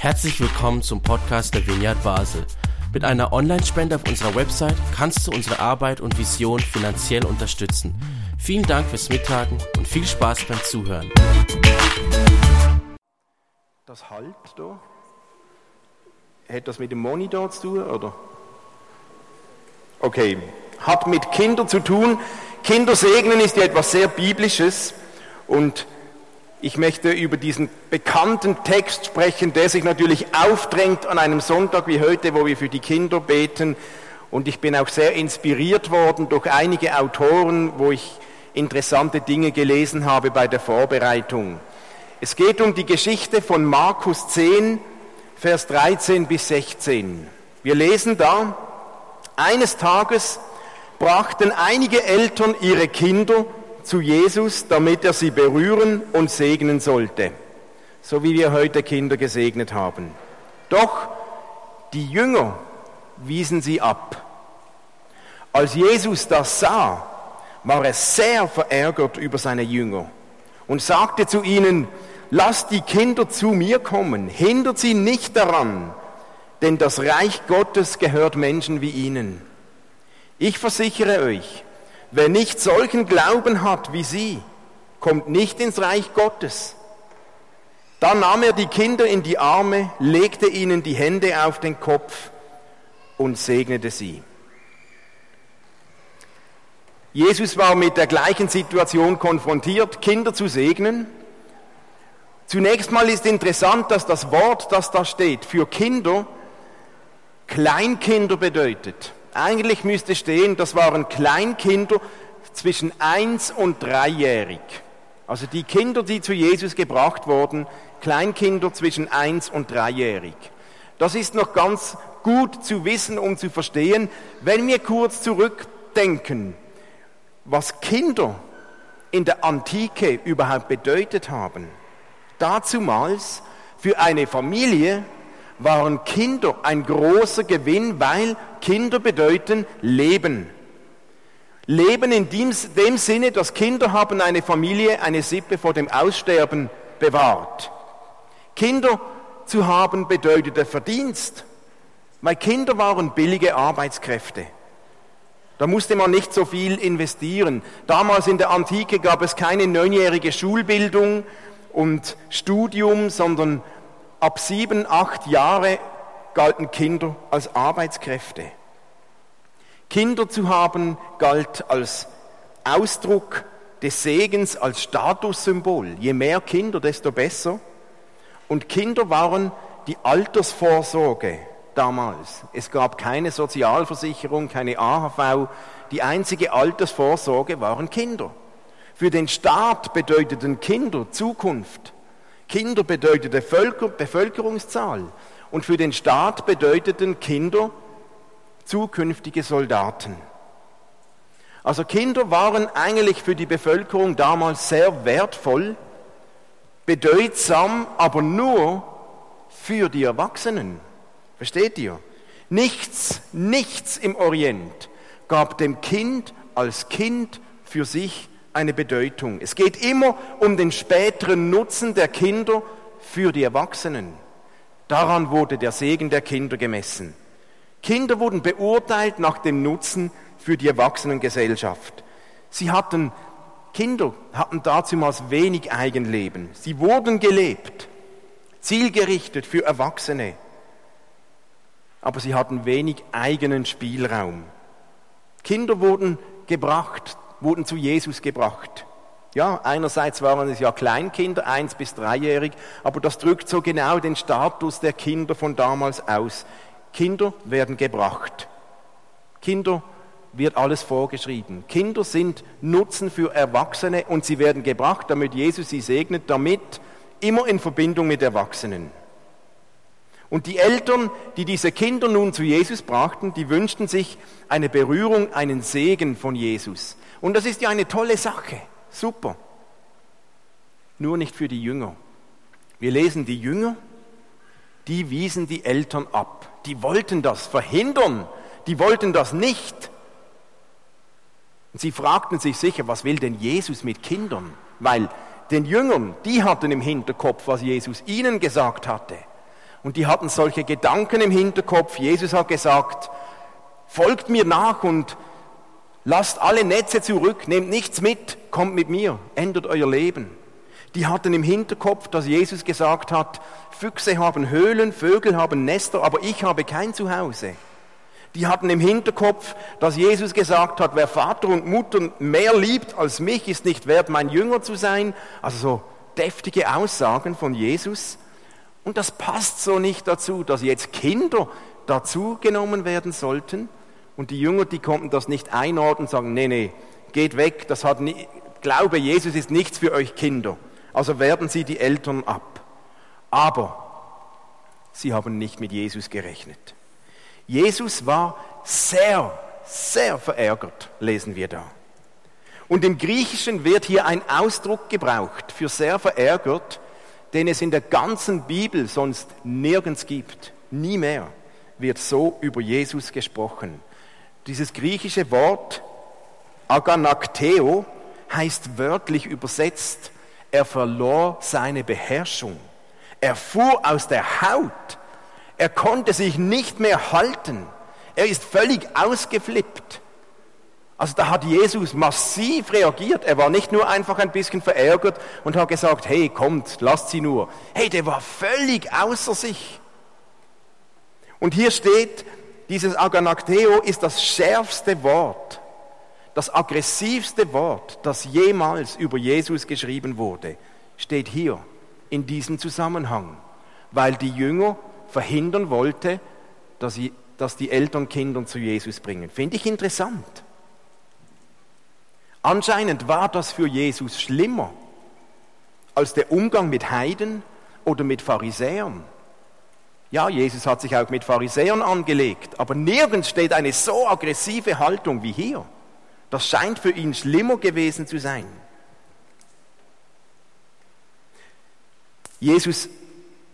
Herzlich willkommen zum Podcast der Vineyard Basel. Mit einer Online-Spende auf unserer Website kannst du unsere Arbeit und Vision finanziell unterstützen. Vielen Dank fürs Mittagen und viel Spaß beim Zuhören. Das Halt da? Hat das mit dem Monitor zu tun, oder? Okay, hat mit Kindern zu tun. Kinder segnen ist ja etwas sehr Biblisches und ich möchte über diesen bekannten Text sprechen, der sich natürlich aufdrängt an einem Sonntag wie heute, wo wir für die Kinder beten. Und ich bin auch sehr inspiriert worden durch einige Autoren, wo ich interessante Dinge gelesen habe bei der Vorbereitung. Es geht um die Geschichte von Markus 10, Vers 13 bis 16. Wir lesen da, eines Tages brachten einige Eltern ihre Kinder zu Jesus, damit er sie berühren und segnen sollte, so wie wir heute Kinder gesegnet haben. Doch die Jünger wiesen sie ab. Als Jesus das sah, war er sehr verärgert über seine Jünger und sagte zu ihnen, lasst die Kinder zu mir kommen, hindert sie nicht daran, denn das Reich Gottes gehört Menschen wie ihnen. Ich versichere euch, Wer nicht solchen Glauben hat wie sie, kommt nicht ins Reich Gottes. Dann nahm er die Kinder in die Arme, legte ihnen die Hände auf den Kopf und segnete sie. Jesus war mit der gleichen Situation konfrontiert, Kinder zu segnen. Zunächst mal ist interessant, dass das Wort, das da steht, für Kinder Kleinkinder bedeutet. Eigentlich müsste stehen, das waren Kleinkinder zwischen eins und dreijährig. Also die Kinder, die zu Jesus gebracht wurden, Kleinkinder zwischen eins und dreijährig. Das ist noch ganz gut zu wissen, um zu verstehen, wenn wir kurz zurückdenken, was Kinder in der Antike überhaupt bedeutet haben. Dazumals für eine Familie waren Kinder ein großer Gewinn, weil Kinder bedeuten Leben. Leben in dem, dem Sinne, dass Kinder haben eine Familie, eine Sippe vor dem Aussterben bewahrt. Kinder zu haben bedeutete Verdienst, weil Kinder waren billige Arbeitskräfte. Da musste man nicht so viel investieren. Damals in der Antike gab es keine neunjährige Schulbildung und Studium, sondern ab sieben, acht Jahre galten Kinder als Arbeitskräfte. Kinder zu haben galt als Ausdruck des Segens, als Statussymbol. Je mehr Kinder, desto besser. Und Kinder waren die Altersvorsorge damals. Es gab keine Sozialversicherung, keine AHV. Die einzige Altersvorsorge waren Kinder. Für den Staat bedeuteten Kinder Zukunft. Kinder bedeutete Bevölkerungszahl und für den Staat bedeuteten Kinder zukünftige Soldaten. Also Kinder waren eigentlich für die Bevölkerung damals sehr wertvoll, bedeutsam, aber nur für die Erwachsenen. Versteht ihr? Nichts, nichts im Orient gab dem Kind als Kind für sich eine Bedeutung. Es geht immer um den späteren Nutzen der Kinder für die Erwachsenen. Daran wurde der Segen der Kinder gemessen. Kinder wurden beurteilt nach dem Nutzen für die Erwachsenengesellschaft. Sie hatten, Kinder hatten dazumals wenig Eigenleben. Sie wurden gelebt, zielgerichtet für Erwachsene. Aber sie hatten wenig eigenen Spielraum. Kinder wurden gebracht wurden zu Jesus gebracht. Ja, einerseits waren es ja Kleinkinder, eins bis dreijährig, aber das drückt so genau den Status der Kinder von damals aus. Kinder werden gebracht. Kinder wird alles vorgeschrieben. Kinder sind Nutzen für Erwachsene und sie werden gebracht, damit Jesus sie segnet, damit immer in Verbindung mit Erwachsenen. Und die Eltern, die diese Kinder nun zu Jesus brachten, die wünschten sich eine Berührung, einen Segen von Jesus. Und das ist ja eine tolle Sache. Super. Nur nicht für die Jünger. Wir lesen die Jünger, die wiesen die Eltern ab. Die wollten das verhindern. Die wollten das nicht. Und sie fragten sich sicher, was will denn Jesus mit Kindern? Weil den Jüngern, die hatten im Hinterkopf, was Jesus ihnen gesagt hatte. Und die hatten solche Gedanken im Hinterkopf. Jesus hat gesagt, folgt mir nach und lasst alle Netze zurück, nehmt nichts mit, kommt mit mir, ändert euer Leben. Die hatten im Hinterkopf, dass Jesus gesagt hat, Füchse haben Höhlen, Vögel haben Nester, aber ich habe kein Zuhause. Die hatten im Hinterkopf, dass Jesus gesagt hat, wer Vater und Mutter mehr liebt als mich, ist nicht wert, mein Jünger zu sein. Also so deftige Aussagen von Jesus. Und das passt so nicht dazu, dass jetzt Kinder dazu genommen werden sollten. Und die Jünger, die konnten das nicht einordnen sagen, nee, nee, geht weg, das hat nie, Glaube, Jesus ist nichts für euch Kinder. Also werden sie die Eltern ab. Aber sie haben nicht mit Jesus gerechnet. Jesus war sehr, sehr verärgert, lesen wir da. Und im Griechischen wird hier ein Ausdruck gebraucht für sehr verärgert, den es in der ganzen Bibel sonst nirgends gibt. Nie mehr wird so über Jesus gesprochen. Dieses griechische Wort aganakteo heißt wörtlich übersetzt, er verlor seine Beherrschung. Er fuhr aus der Haut er konnte sich nicht mehr halten. Er ist völlig ausgeflippt. Also da hat Jesus massiv reagiert. Er war nicht nur einfach ein bisschen verärgert und hat gesagt, hey, kommt, lasst sie nur. Hey, der war völlig außer sich. Und hier steht, dieses Aganakteo ist das schärfste Wort, das aggressivste Wort, das jemals über Jesus geschrieben wurde, steht hier in diesem Zusammenhang, weil die Jünger verhindern wollte, dass, sie, dass die Eltern Kinder zu Jesus bringen. Finde ich interessant. Anscheinend war das für Jesus schlimmer als der Umgang mit Heiden oder mit Pharisäern. Ja, Jesus hat sich auch mit Pharisäern angelegt, aber nirgends steht eine so aggressive Haltung wie hier. Das scheint für ihn schlimmer gewesen zu sein. Jesus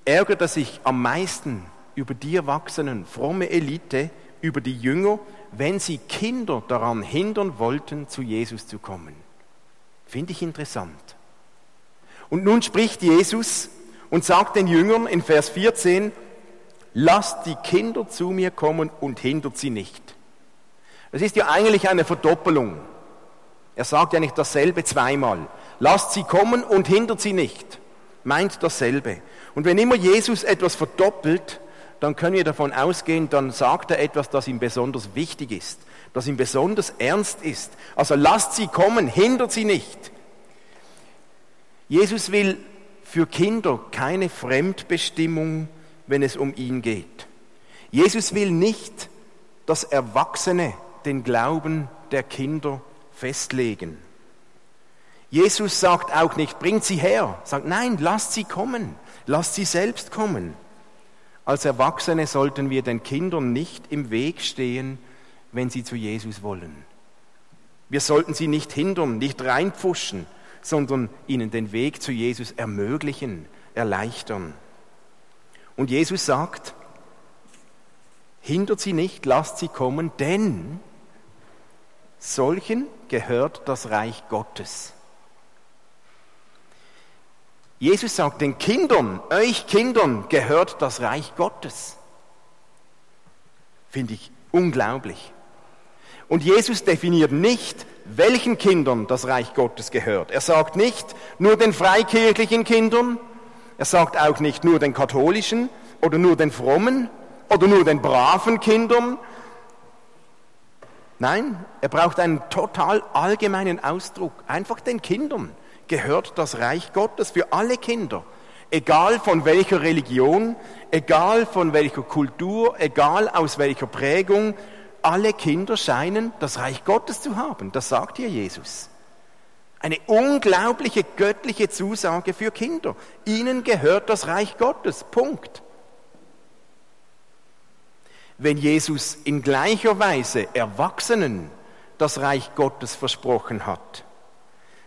ärgert er sich am meisten über die Erwachsenen, fromme Elite, über die Jünger, wenn sie Kinder daran hindern wollten, zu Jesus zu kommen. Finde ich interessant. Und nun spricht Jesus und sagt den Jüngern in Vers 14, lasst die Kinder zu mir kommen und hindert sie nicht. Das ist ja eigentlich eine Verdoppelung. Er sagt ja nicht dasselbe zweimal. Lasst sie kommen und hindert sie nicht. Meint dasselbe. Und wenn immer Jesus etwas verdoppelt, dann können wir davon ausgehen, dann sagt er etwas, das ihm besonders wichtig ist, das ihm besonders ernst ist. Also lasst sie kommen, hindert sie nicht. Jesus will für Kinder keine Fremdbestimmung, wenn es um ihn geht. Jesus will nicht, dass Erwachsene den Glauben der Kinder festlegen. Jesus sagt auch nicht, bringt sie her, sagt nein, lasst sie kommen. Lasst sie selbst kommen. Als Erwachsene sollten wir den Kindern nicht im Weg stehen, wenn sie zu Jesus wollen. Wir sollten sie nicht hindern, nicht reinpfuschen, sondern ihnen den Weg zu Jesus ermöglichen, erleichtern. Und Jesus sagt, hindert sie nicht, lasst sie kommen, denn solchen gehört das Reich Gottes. Jesus sagt den Kindern, euch Kindern gehört das Reich Gottes. Finde ich unglaublich. Und Jesus definiert nicht, welchen Kindern das Reich Gottes gehört. Er sagt nicht nur den freikirchlichen Kindern, er sagt auch nicht nur den katholischen oder nur den frommen oder nur den braven Kindern. Nein, er braucht einen total allgemeinen Ausdruck, einfach den Kindern gehört das Reich Gottes für alle Kinder. Egal von welcher Religion, egal von welcher Kultur, egal aus welcher Prägung, alle Kinder scheinen das Reich Gottes zu haben. Das sagt hier Jesus. Eine unglaubliche göttliche Zusage für Kinder. Ihnen gehört das Reich Gottes. Punkt. Wenn Jesus in gleicher Weise Erwachsenen das Reich Gottes versprochen hat,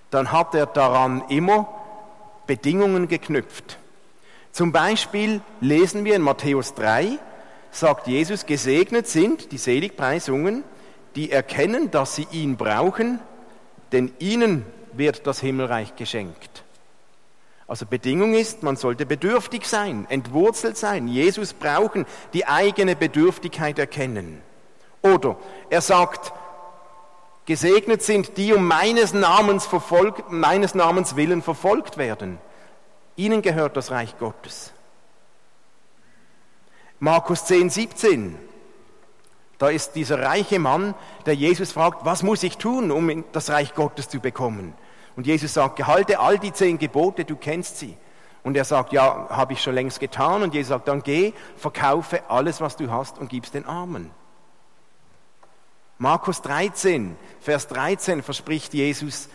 dann hat er daran immer Bedingungen geknüpft. Zum Beispiel lesen wir in Matthäus 3, sagt Jesus, gesegnet sind die Seligpreisungen, die erkennen, dass sie ihn brauchen, denn ihnen wird das Himmelreich geschenkt. Also Bedingung ist, man sollte bedürftig sein, entwurzelt sein, Jesus brauchen, die eigene Bedürftigkeit erkennen. Oder er sagt, gesegnet sind die um meines Namens, verfolgt, meines Namens willen verfolgt werden. Ihnen gehört das Reich Gottes. Markus 10, 17. Da ist dieser reiche Mann, der Jesus fragt, was muss ich tun, um das Reich Gottes zu bekommen? Und Jesus sagt, gehalte all die zehn Gebote, du kennst sie. Und er sagt, ja, habe ich schon längst getan. Und Jesus sagt, dann geh, verkaufe alles, was du hast und gib's den Armen. Markus 13, Vers 13 verspricht Jesus,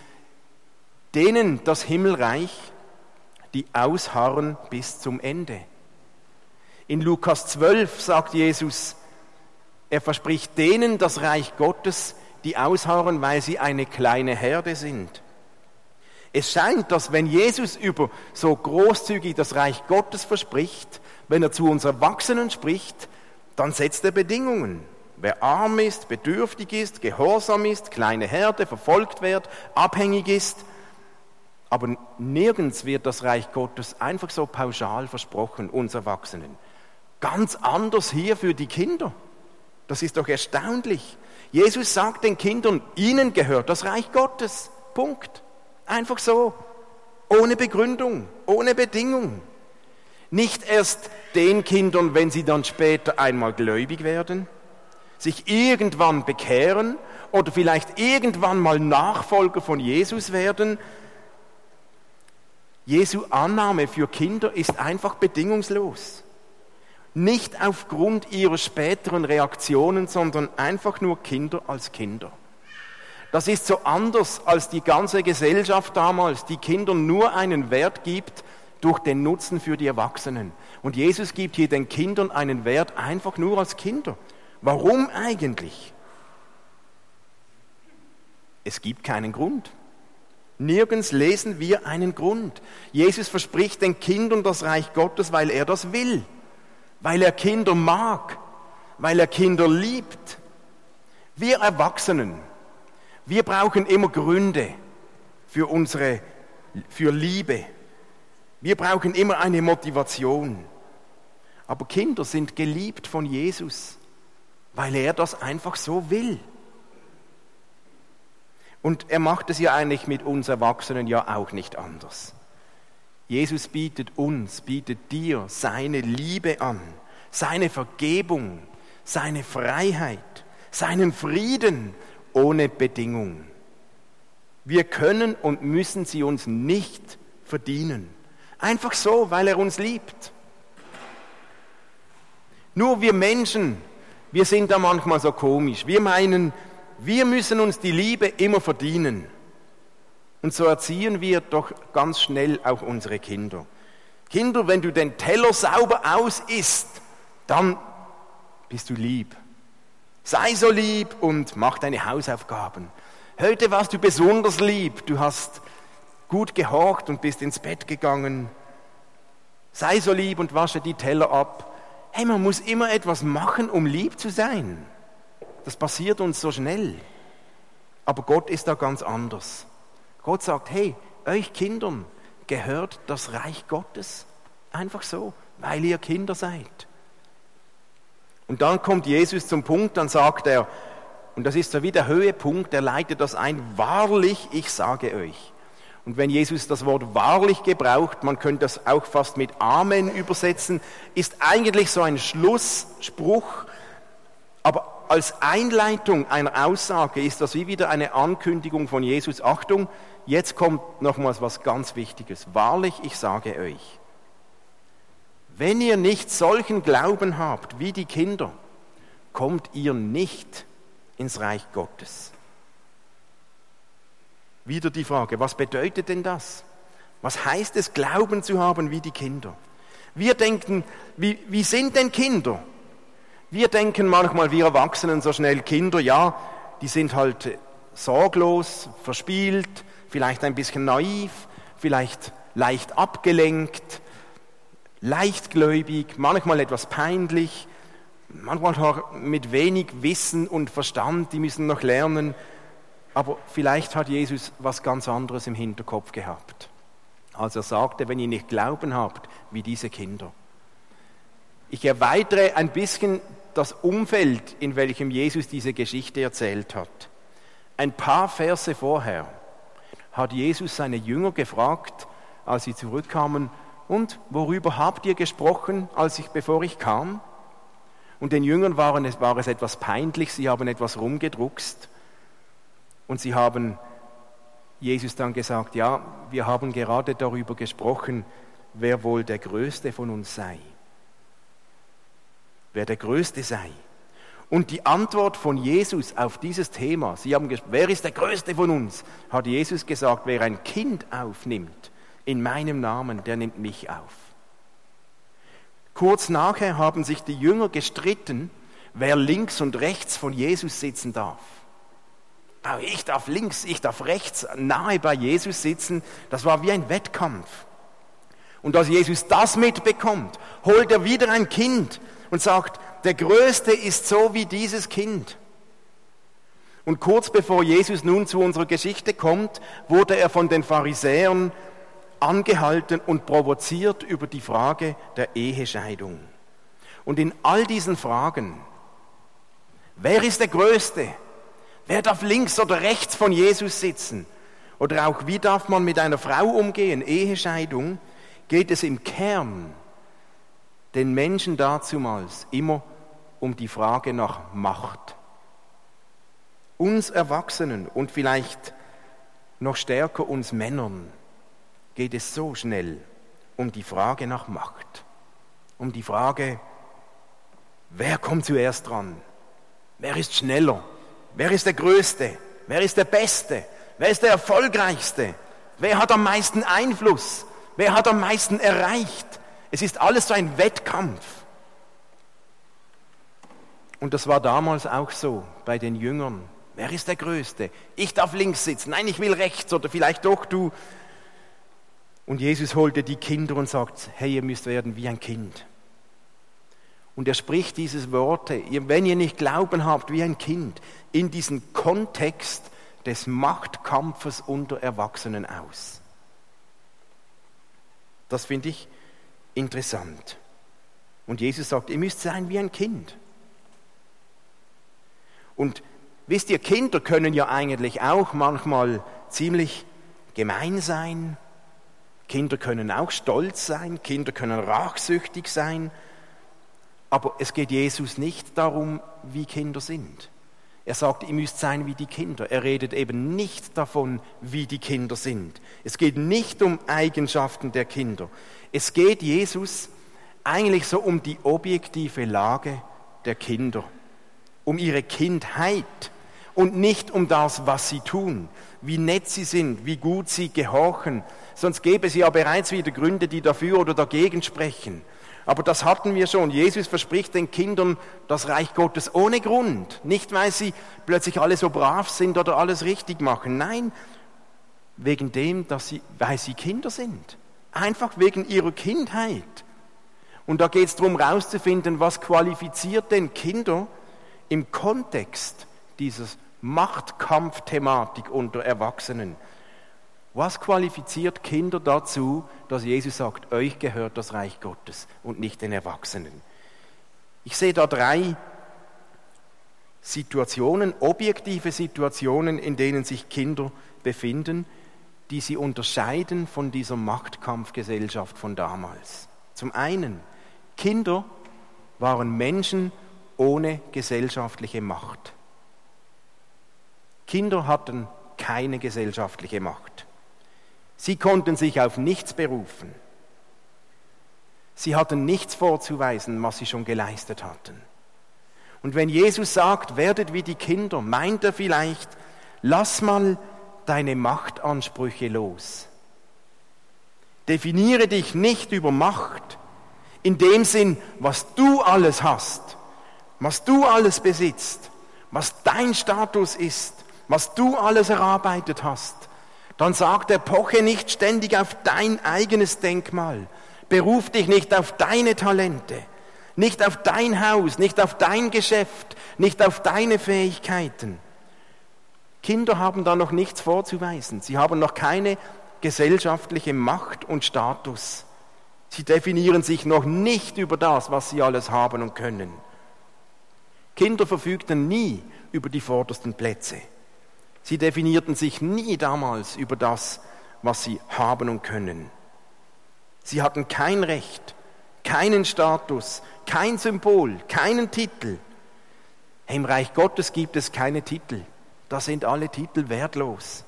denen das Himmelreich, die ausharren bis zum Ende. In Lukas 12 sagt Jesus, er verspricht denen das Reich Gottes, die ausharren, weil sie eine kleine Herde sind. Es scheint, dass wenn Jesus über so großzügig das Reich Gottes verspricht, wenn er zu uns Erwachsenen spricht, dann setzt er Bedingungen. Wer arm ist, bedürftig ist, gehorsam ist, kleine Herde, verfolgt wird, abhängig ist. Aber nirgends wird das Reich Gottes einfach so pauschal versprochen, uns Erwachsenen. Ganz anders hier für die Kinder. Das ist doch erstaunlich. Jesus sagt den Kindern, ihnen gehört das Reich Gottes. Punkt. Einfach so, ohne Begründung, ohne Bedingung. Nicht erst den Kindern, wenn sie dann später einmal gläubig werden, sich irgendwann bekehren oder vielleicht irgendwann mal Nachfolger von Jesus werden. Jesu Annahme für Kinder ist einfach bedingungslos. Nicht aufgrund ihrer späteren Reaktionen, sondern einfach nur Kinder als Kinder. Das ist so anders als die ganze Gesellschaft damals, die Kindern nur einen Wert gibt durch den Nutzen für die Erwachsenen. Und Jesus gibt hier den Kindern einen Wert einfach nur als Kinder. Warum eigentlich? Es gibt keinen Grund. Nirgends lesen wir einen Grund. Jesus verspricht den Kindern das Reich Gottes, weil er das will, weil er Kinder mag, weil er Kinder liebt. Wir Erwachsenen, wir brauchen immer Gründe für unsere, für Liebe. Wir brauchen immer eine Motivation. Aber Kinder sind geliebt von Jesus, weil er das einfach so will. Und er macht es ja eigentlich mit uns Erwachsenen ja auch nicht anders. Jesus bietet uns, bietet dir seine Liebe an, seine Vergebung, seine Freiheit, seinen Frieden ohne Bedingung. Wir können und müssen sie uns nicht verdienen. Einfach so, weil er uns liebt. Nur wir Menschen, wir sind da manchmal so komisch. Wir meinen, wir müssen uns die Liebe immer verdienen. Und so erziehen wir doch ganz schnell auch unsere Kinder. Kinder, wenn du den Teller sauber aus isst, dann bist du lieb. Sei so lieb und mach deine Hausaufgaben. Heute warst du besonders lieb. Du hast gut gehorcht und bist ins Bett gegangen. Sei so lieb und wasche die Teller ab. Hey, man muss immer etwas machen, um lieb zu sein. Das passiert uns so schnell. Aber Gott ist da ganz anders. Gott sagt, hey, euch Kindern gehört das Reich Gottes. Einfach so, weil ihr Kinder seid. Und dann kommt Jesus zum Punkt, dann sagt er, und das ist so wie der Höhepunkt, er leitet das ein, wahrlich, ich sage euch. Und wenn Jesus das Wort wahrlich gebraucht, man könnte das auch fast mit Amen übersetzen, ist eigentlich so ein Schlussspruch, aber als Einleitung einer Aussage ist das wie wieder eine Ankündigung von Jesus. Achtung, jetzt kommt nochmals was ganz Wichtiges. Wahrlich, ich sage euch. Wenn ihr nicht solchen Glauben habt wie die Kinder, kommt ihr nicht ins Reich Gottes. Wieder die Frage, was bedeutet denn das? Was heißt es, Glauben zu haben wie die Kinder? Wir denken, wie, wie sind denn Kinder? Wir denken manchmal, wir Erwachsenen so schnell, Kinder, ja, die sind halt sorglos, verspielt, vielleicht ein bisschen naiv, vielleicht leicht abgelenkt, leichtgläubig, manchmal etwas peinlich, manchmal mit wenig Wissen und Verstand, die müssen noch lernen. Aber vielleicht hat Jesus was ganz anderes im Hinterkopf gehabt. als er sagte, wenn ihr nicht Glauben habt wie diese Kinder. Ich erweitere ein bisschen das Umfeld, in welchem Jesus diese Geschichte erzählt hat. Ein paar Verse vorher hat Jesus seine Jünger gefragt, als sie zurückkamen, und worüber habt ihr gesprochen, als ich, bevor ich kam? Und den Jüngern waren war es etwas peinlich, sie haben etwas rumgedruckst und sie haben Jesus dann gesagt, ja, wir haben gerade darüber gesprochen, wer wohl der Größte von uns sei. Wer der Größte sei. Und die Antwort von Jesus auf dieses Thema, sie haben wer ist der Größte von uns, hat Jesus gesagt, wer ein Kind aufnimmt in meinem Namen, der nimmt mich auf. Kurz nachher haben sich die Jünger gestritten, wer links und rechts von Jesus sitzen darf. Ich darf links, ich darf rechts nahe bei Jesus sitzen. Das war wie ein Wettkampf. Und als Jesus das mitbekommt, holt er wieder ein Kind und sagt, der Größte ist so wie dieses Kind. Und kurz bevor Jesus nun zu unserer Geschichte kommt, wurde er von den Pharisäern angehalten und provoziert über die Frage der Ehescheidung. Und in all diesen Fragen, wer ist der Größte? Wer darf links oder rechts von Jesus sitzen? Oder auch, wie darf man mit einer Frau umgehen? Ehescheidung geht es im Kern den Menschen dazumals immer um die Frage nach Macht. Uns Erwachsenen und vielleicht noch stärker uns Männern geht es so schnell um die Frage nach Macht, um die Frage, wer kommt zuerst dran, wer ist schneller, wer ist der Größte, wer ist der Beste, wer ist der Erfolgreichste, wer hat am meisten Einfluss, wer hat am meisten erreicht. Es ist alles so ein Wettkampf. Und das war damals auch so bei den Jüngern. Wer ist der Größte? Ich darf links sitzen, nein, ich will rechts oder vielleicht doch du und Jesus holte die Kinder und sagt, hey, ihr müsst werden wie ein Kind. Und er spricht diese Worte, wenn ihr nicht Glauben habt wie ein Kind, in diesen Kontext des Machtkampfes unter Erwachsenen aus. Das finde ich interessant. Und Jesus sagt, ihr müsst sein wie ein Kind. Und wisst ihr, Kinder können ja eigentlich auch manchmal ziemlich gemein sein, Kinder können auch stolz sein, Kinder können rachsüchtig sein, aber es geht Jesus nicht darum, wie Kinder sind. Er sagt, ihr müsst sein wie die Kinder. Er redet eben nicht davon, wie die Kinder sind. Es geht nicht um Eigenschaften der Kinder. Es geht Jesus eigentlich so um die objektive Lage der Kinder, um ihre Kindheit und nicht um das, was sie tun, wie nett sie sind, wie gut sie gehorchen, sonst gäbe es ja bereits wieder Gründe, die dafür oder dagegen sprechen. Aber das hatten wir schon. Jesus verspricht den Kindern das Reich Gottes ohne Grund. Nicht, weil sie plötzlich alle so brav sind oder alles richtig machen. Nein, wegen dem, dass sie, weil sie Kinder sind. Einfach wegen ihrer Kindheit. Und da geht es darum, herauszufinden, was qualifiziert denn Kinder im Kontext dieses Machtkampfthematik unter Erwachsenen. Was qualifiziert Kinder dazu, dass Jesus sagt, euch gehört das Reich Gottes und nicht den Erwachsenen? Ich sehe da drei Situationen, objektive Situationen, in denen sich Kinder befinden, die sie unterscheiden von dieser Machtkampfgesellschaft von damals. Zum einen, Kinder waren Menschen ohne gesellschaftliche Macht. Kinder hatten keine gesellschaftliche Macht. Sie konnten sich auf nichts berufen. Sie hatten nichts vorzuweisen, was sie schon geleistet hatten. Und wenn Jesus sagt, werdet wie die Kinder, meint er vielleicht, lass mal deine Machtansprüche los. Definiere dich nicht über Macht, in dem Sinn, was du alles hast, was du alles besitzt, was dein Status ist, was du alles erarbeitet hast, dann sagt er, poche nicht ständig auf dein eigenes Denkmal. Beruf dich nicht auf deine Talente, nicht auf dein Haus, nicht auf dein Geschäft, nicht auf deine Fähigkeiten. Kinder haben da noch nichts vorzuweisen. Sie haben noch keine gesellschaftliche Macht und Status. Sie definieren sich noch nicht über das, was sie alles haben und können. Kinder verfügten nie über die vordersten Plätze. Sie definierten sich nie damals über das, was sie haben und können. Sie hatten kein Recht, keinen Status, kein Symbol, keinen Titel. Im Reich Gottes gibt es keine Titel. Da sind alle Titel wertlos.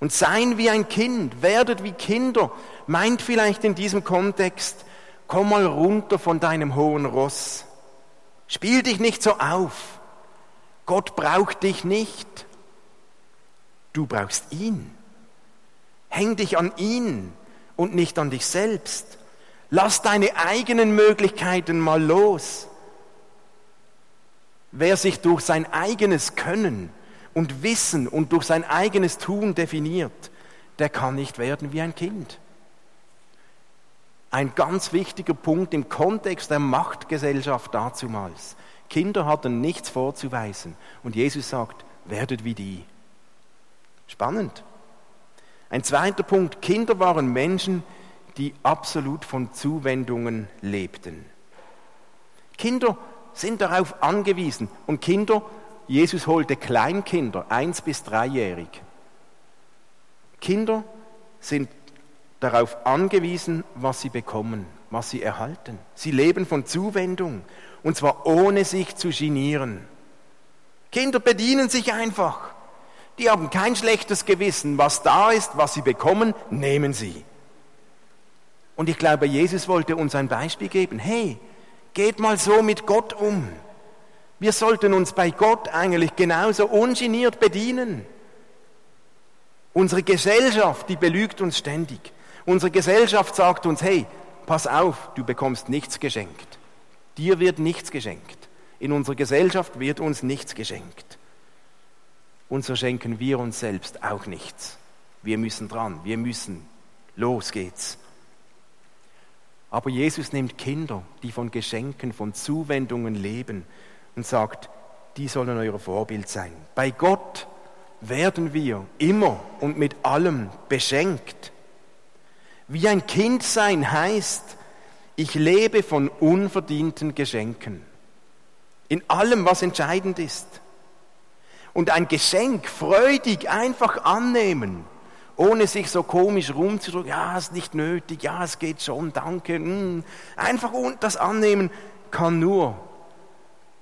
Und sein wie ein Kind, werdet wie Kinder, meint vielleicht in diesem Kontext, komm mal runter von deinem hohen Ross. Spiel dich nicht so auf. Gott braucht dich nicht. Du brauchst ihn. Häng dich an ihn und nicht an dich selbst. Lass deine eigenen Möglichkeiten mal los. Wer sich durch sein eigenes Können und Wissen und durch sein eigenes Tun definiert, der kann nicht werden wie ein Kind. Ein ganz wichtiger Punkt im Kontext der Machtgesellschaft dazumals. Kinder hatten nichts vorzuweisen und Jesus sagt, werdet wie die. Spannend. Ein zweiter Punkt, Kinder waren Menschen, die absolut von Zuwendungen lebten. Kinder sind darauf angewiesen und Kinder, Jesus holte Kleinkinder, eins bis dreijährig. Kinder sind darauf angewiesen, was sie bekommen, was sie erhalten. Sie leben von Zuwendung und zwar ohne sich zu genieren. Kinder bedienen sich einfach. Die haben kein schlechtes Gewissen. Was da ist, was sie bekommen, nehmen sie. Und ich glaube, Jesus wollte uns ein Beispiel geben. Hey, geht mal so mit Gott um. Wir sollten uns bei Gott eigentlich genauso ungeniert bedienen. Unsere Gesellschaft, die belügt uns ständig. Unsere Gesellschaft sagt uns, hey, pass auf, du bekommst nichts geschenkt. Dir wird nichts geschenkt. In unserer Gesellschaft wird uns nichts geschenkt und so schenken wir uns selbst auch nichts. Wir müssen dran, wir müssen. Los geht's. Aber Jesus nimmt Kinder, die von Geschenken, von Zuwendungen leben und sagt, die sollen euer Vorbild sein. Bei Gott werden wir immer und mit allem beschenkt. Wie ein Kind sein heißt, ich lebe von unverdienten Geschenken. In allem, was entscheidend ist und ein Geschenk freudig einfach annehmen, ohne sich so komisch rumzudrücken, ja, ist nicht nötig, ja, es geht schon, danke. Mh. Einfach das annehmen kann nur,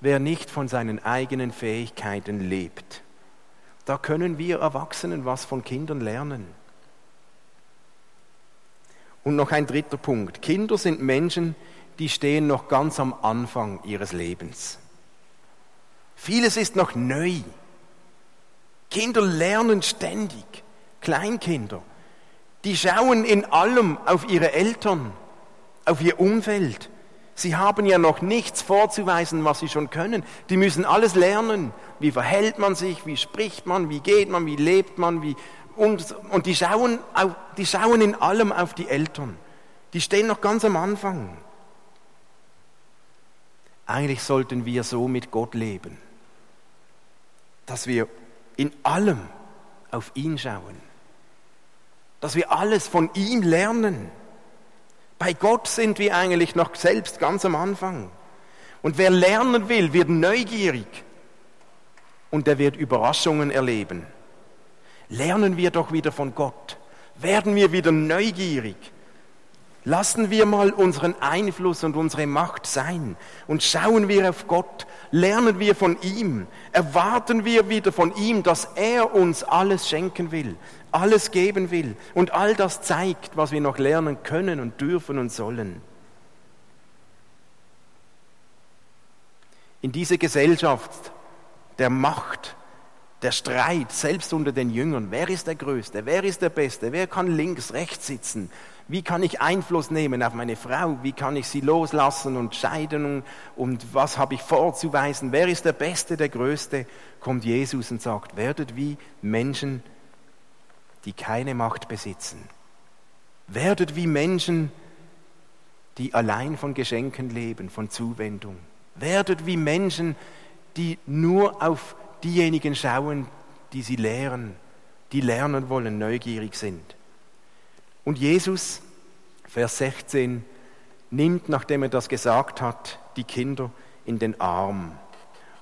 wer nicht von seinen eigenen Fähigkeiten lebt. Da können wir Erwachsenen was von Kindern lernen. Und noch ein dritter Punkt. Kinder sind Menschen, die stehen noch ganz am Anfang ihres Lebens. Vieles ist noch neu. Kinder lernen ständig, Kleinkinder. Die schauen in allem auf ihre Eltern, auf ihr Umfeld. Sie haben ja noch nichts vorzuweisen, was sie schon können. Die müssen alles lernen. Wie verhält man sich, wie spricht man, wie geht man, wie lebt man, wie, und, und die, schauen auf, die schauen in allem auf die Eltern. Die stehen noch ganz am Anfang. Eigentlich sollten wir so mit Gott leben, dass wir in allem auf ihn schauen. Dass wir alles von ihm lernen. Bei Gott sind wir eigentlich noch selbst ganz am Anfang. Und wer lernen will, wird neugierig und der wird Überraschungen erleben. Lernen wir doch wieder von Gott. Werden wir wieder neugierig Lassen wir mal unseren Einfluss und unsere Macht sein und schauen wir auf Gott, lernen wir von ihm, erwarten wir wieder von ihm, dass er uns alles schenken will, alles geben will und all das zeigt, was wir noch lernen können und dürfen und sollen. In diese Gesellschaft der Macht, der Streit, selbst unter den Jüngern, wer ist der Größte, wer ist der Beste, wer kann links, rechts sitzen, wie kann ich Einfluss nehmen auf meine Frau? Wie kann ich sie loslassen und scheiden? Und was habe ich vorzuweisen? Wer ist der Beste, der Größte? Kommt Jesus und sagt, werdet wie Menschen, die keine Macht besitzen. Werdet wie Menschen, die allein von Geschenken leben, von Zuwendung. Werdet wie Menschen, die nur auf diejenigen schauen, die sie lehren, die lernen wollen, neugierig sind. Und Jesus, Vers 16, nimmt, nachdem er das gesagt hat, die Kinder in den Arm.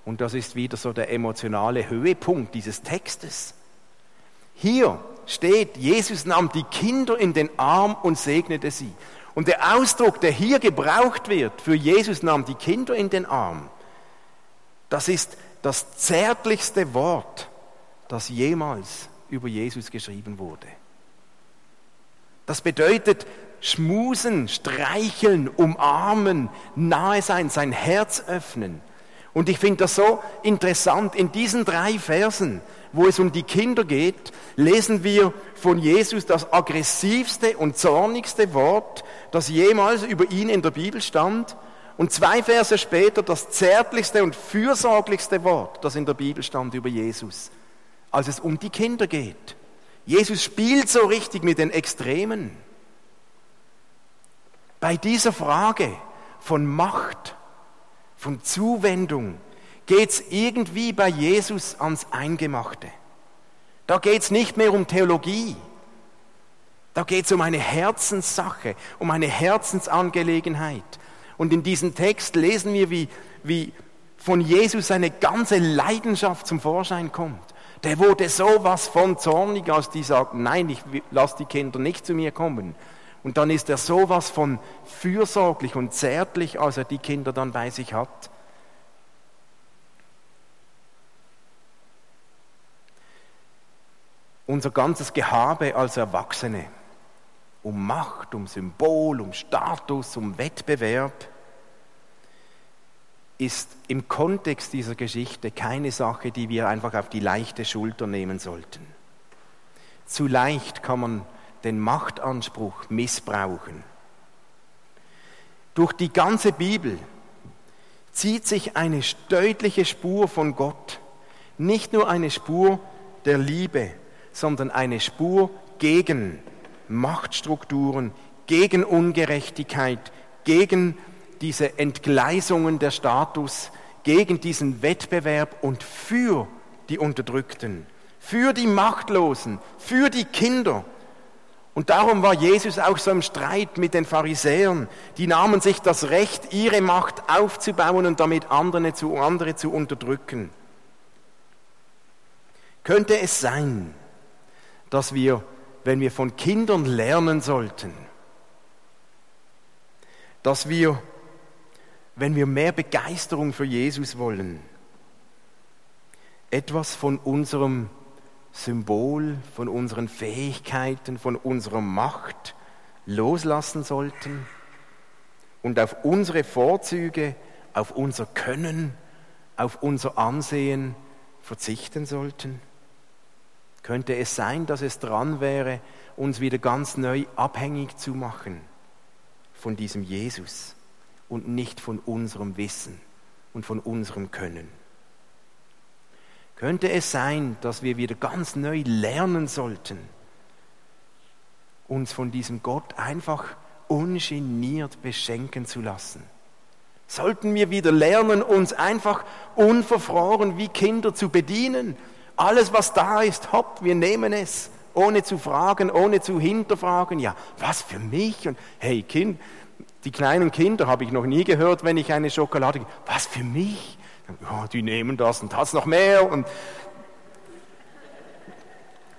Und das ist wieder so der emotionale Höhepunkt dieses Textes. Hier steht, Jesus nahm die Kinder in den Arm und segnete sie. Und der Ausdruck, der hier gebraucht wird für Jesus nahm die Kinder in den Arm, das ist das zärtlichste Wort, das jemals über Jesus geschrieben wurde. Das bedeutet schmusen, streicheln, umarmen, nahe sein, sein Herz öffnen. Und ich finde das so interessant. In diesen drei Versen, wo es um die Kinder geht, lesen wir von Jesus das aggressivste und zornigste Wort, das jemals über ihn in der Bibel stand. Und zwei Verse später das zärtlichste und fürsorglichste Wort, das in der Bibel stand über Jesus, als es um die Kinder geht. Jesus spielt so richtig mit den Extremen. Bei dieser Frage von Macht, von Zuwendung geht es irgendwie bei Jesus ans Eingemachte. Da geht es nicht mehr um Theologie. Da geht es um eine Herzenssache, um eine Herzensangelegenheit. Und in diesem Text lesen wir, wie, wie von Jesus eine ganze Leidenschaft zum Vorschein kommt. Der wurde sowas von zornig, als die sagten, nein, ich lasse die Kinder nicht zu mir kommen. Und dann ist er sowas von fürsorglich und zärtlich, als er die Kinder dann bei sich hat. Unser ganzes Gehabe als Erwachsene, um Macht, um Symbol, um Status, um Wettbewerb, ist im Kontext dieser Geschichte keine Sache, die wir einfach auf die leichte Schulter nehmen sollten. Zu leicht kann man den Machtanspruch missbrauchen. Durch die ganze Bibel zieht sich eine deutliche Spur von Gott, nicht nur eine Spur der Liebe, sondern eine Spur gegen Machtstrukturen, gegen Ungerechtigkeit, gegen diese Entgleisungen der Status, gegen diesen Wettbewerb und für die Unterdrückten, für die Machtlosen, für die Kinder, und darum war Jesus auch so im Streit mit den Pharisäern. Die nahmen sich das Recht, ihre Macht aufzubauen und damit andere zu, andere zu unterdrücken. Könnte es sein, dass wir, wenn wir von Kindern lernen sollten, dass wir, wenn wir mehr Begeisterung für Jesus wollen, etwas von unserem Symbol von unseren Fähigkeiten, von unserer Macht loslassen sollten und auf unsere Vorzüge, auf unser Können, auf unser Ansehen verzichten sollten? Könnte es sein, dass es dran wäre, uns wieder ganz neu abhängig zu machen von diesem Jesus und nicht von unserem Wissen und von unserem Können? könnte es sein, dass wir wieder ganz neu lernen sollten, uns von diesem Gott einfach ungeniert beschenken zu lassen. Sollten wir wieder lernen, uns einfach unverfroren wie Kinder zu bedienen. Alles, was da ist, hopp, wir nehmen es, ohne zu fragen, ohne zu hinterfragen. Ja, was für mich? Und hey, Kind, die kleinen Kinder habe ich noch nie gehört, wenn ich eine Schokolade. Was für mich? ja, die nehmen das und das noch mehr. Und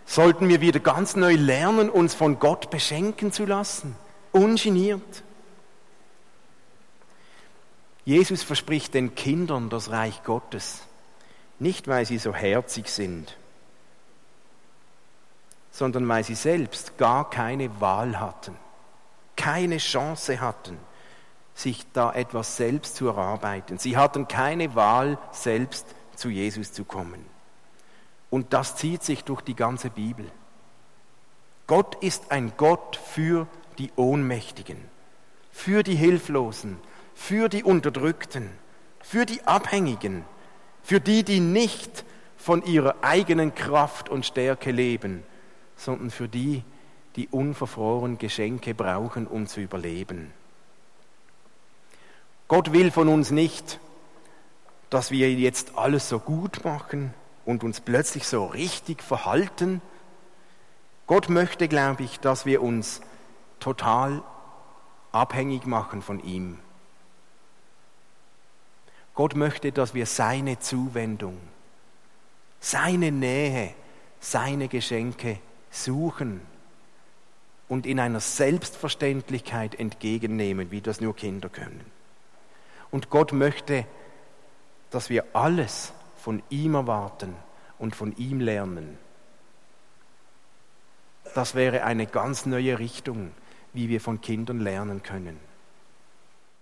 sollten wir wieder ganz neu lernen, uns von Gott beschenken zu lassen, ungeniert. Jesus verspricht den Kindern das Reich Gottes, nicht weil sie so herzig sind, sondern weil sie selbst gar keine Wahl hatten, keine Chance hatten sich da etwas selbst zu erarbeiten. Sie hatten keine Wahl, selbst zu Jesus zu kommen. Und das zieht sich durch die ganze Bibel. Gott ist ein Gott für die Ohnmächtigen, für die Hilflosen, für die Unterdrückten, für die Abhängigen, für die, die nicht von ihrer eigenen Kraft und Stärke leben, sondern für die, die unverfroren Geschenke brauchen, um zu überleben. Gott will von uns nicht, dass wir jetzt alles so gut machen und uns plötzlich so richtig verhalten. Gott möchte, glaube ich, dass wir uns total abhängig machen von ihm. Gott möchte, dass wir seine Zuwendung, seine Nähe, seine Geschenke suchen und in einer Selbstverständlichkeit entgegennehmen, wie das nur Kinder können. Und Gott möchte, dass wir alles von ihm erwarten und von ihm lernen. Das wäre eine ganz neue Richtung, wie wir von Kindern lernen können.